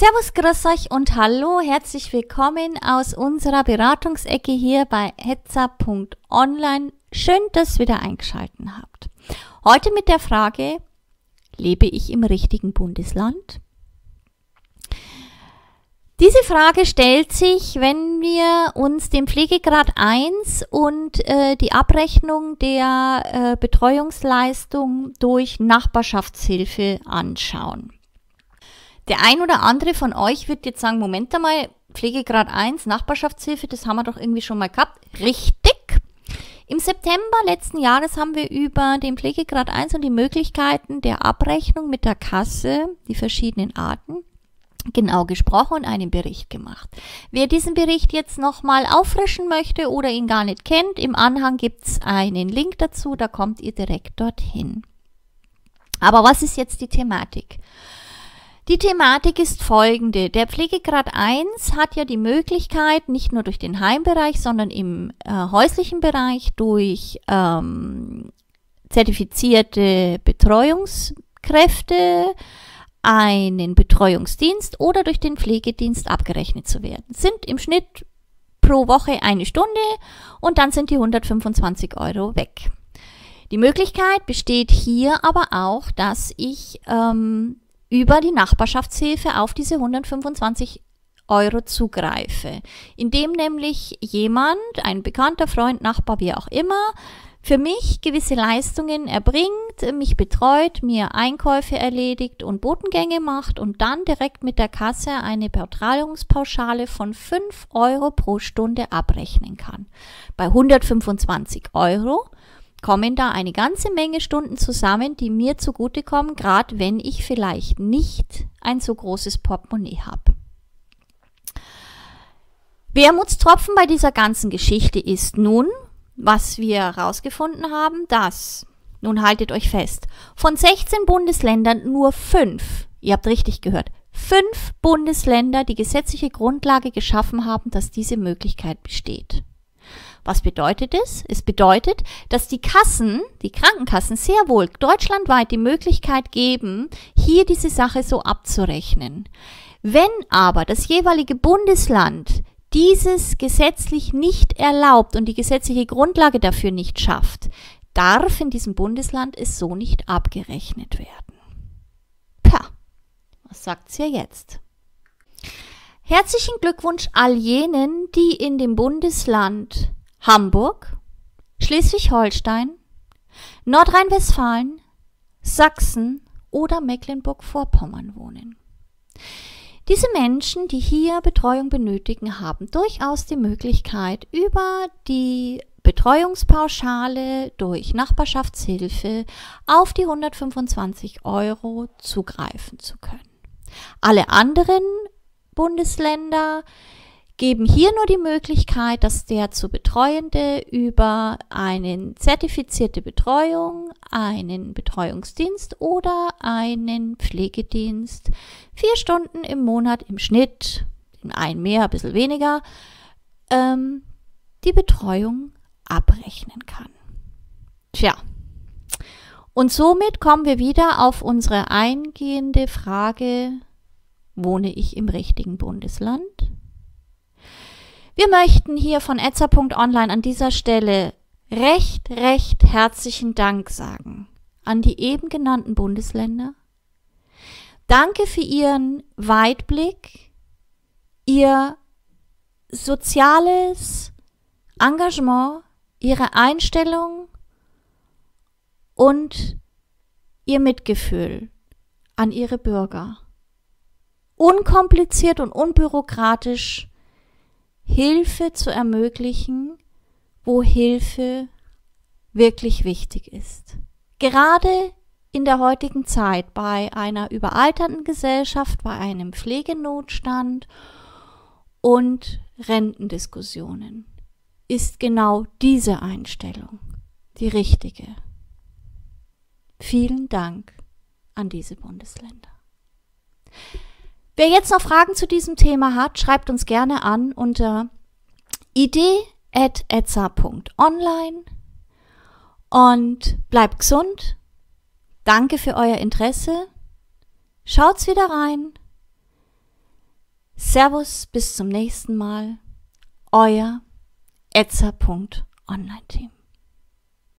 Servus, grüß euch und hallo, herzlich willkommen aus unserer Beratungsecke hier bei hetzer.online. Schön, dass ihr wieder eingeschalten habt. Heute mit der Frage, lebe ich im richtigen Bundesland? Diese Frage stellt sich, wenn wir uns den Pflegegrad 1 und äh, die Abrechnung der äh, Betreuungsleistung durch Nachbarschaftshilfe anschauen. Der ein oder andere von euch wird jetzt sagen, Moment einmal, Pflegegrad 1, Nachbarschaftshilfe, das haben wir doch irgendwie schon mal gehabt. Richtig. Im September letzten Jahres haben wir über den Pflegegrad 1 und die Möglichkeiten der Abrechnung mit der Kasse, die verschiedenen Arten, genau gesprochen und einen Bericht gemacht. Wer diesen Bericht jetzt nochmal auffrischen möchte oder ihn gar nicht kennt, im Anhang gibt's einen Link dazu, da kommt ihr direkt dorthin. Aber was ist jetzt die Thematik? Die Thematik ist folgende. Der Pflegegrad 1 hat ja die Möglichkeit, nicht nur durch den Heimbereich, sondern im äh, häuslichen Bereich durch ähm, zertifizierte Betreuungskräfte, einen Betreuungsdienst oder durch den Pflegedienst abgerechnet zu werden. Sind im Schnitt pro Woche eine Stunde und dann sind die 125 Euro weg. Die Möglichkeit besteht hier aber auch, dass ich ähm, über die Nachbarschaftshilfe auf diese 125 Euro zugreife, indem nämlich jemand, ein bekannter Freund, Nachbar, wie auch immer, für mich gewisse Leistungen erbringt, mich betreut, mir Einkäufe erledigt und Botengänge macht und dann direkt mit der Kasse eine Betreuungspauschale von 5 Euro pro Stunde abrechnen kann. Bei 125 Euro kommen da eine ganze Menge Stunden zusammen, die mir zugutekommen, gerade wenn ich vielleicht nicht ein so großes Portemonnaie habe. Wermutstropfen bei dieser ganzen Geschichte ist nun, was wir herausgefunden haben, dass, nun haltet euch fest, von 16 Bundesländern nur fünf, ihr habt richtig gehört, fünf Bundesländer die gesetzliche Grundlage geschaffen haben, dass diese Möglichkeit besteht. Was bedeutet es? Es bedeutet, dass die Kassen, die Krankenkassen sehr wohl deutschlandweit die Möglichkeit geben, hier diese Sache so abzurechnen. Wenn aber das jeweilige Bundesland dieses gesetzlich nicht erlaubt und die gesetzliche Grundlage dafür nicht schafft, darf in diesem Bundesland es so nicht abgerechnet werden. Pah, was sagt's hier jetzt? Herzlichen Glückwunsch all jenen, die in dem Bundesland Hamburg, Schleswig-Holstein, Nordrhein-Westfalen, Sachsen oder Mecklenburg-Vorpommern wohnen. Diese Menschen, die hier Betreuung benötigen, haben durchaus die Möglichkeit, über die Betreuungspauschale durch Nachbarschaftshilfe auf die 125 Euro zugreifen zu können. Alle anderen Bundesländer geben hier nur die Möglichkeit, dass der zu Betreuende über eine zertifizierte Betreuung, einen Betreuungsdienst oder einen Pflegedienst vier Stunden im Monat im Schnitt, ein mehr, ein bisschen weniger, ähm, die Betreuung abrechnen kann. Tja. Und somit kommen wir wieder auf unsere eingehende Frage, wohne ich im richtigen Bundesland? Wir möchten hier von etzer.online an dieser Stelle recht, recht herzlichen Dank sagen an die eben genannten Bundesländer. Danke für Ihren Weitblick, Ihr soziales Engagement, Ihre Einstellung und Ihr Mitgefühl an Ihre Bürger. Unkompliziert und unbürokratisch Hilfe zu ermöglichen, wo Hilfe wirklich wichtig ist. Gerade in der heutigen Zeit bei einer überalternden Gesellschaft, bei einem Pflegenotstand und Rentendiskussionen ist genau diese Einstellung die richtige. Vielen Dank an diese Bundesländer. Wer jetzt noch Fragen zu diesem Thema hat, schreibt uns gerne an unter idee.etza.online und bleibt gesund. Danke für euer Interesse. Schaut's wieder rein. Servus, bis zum nächsten Mal. Euer Etzer.online-Team.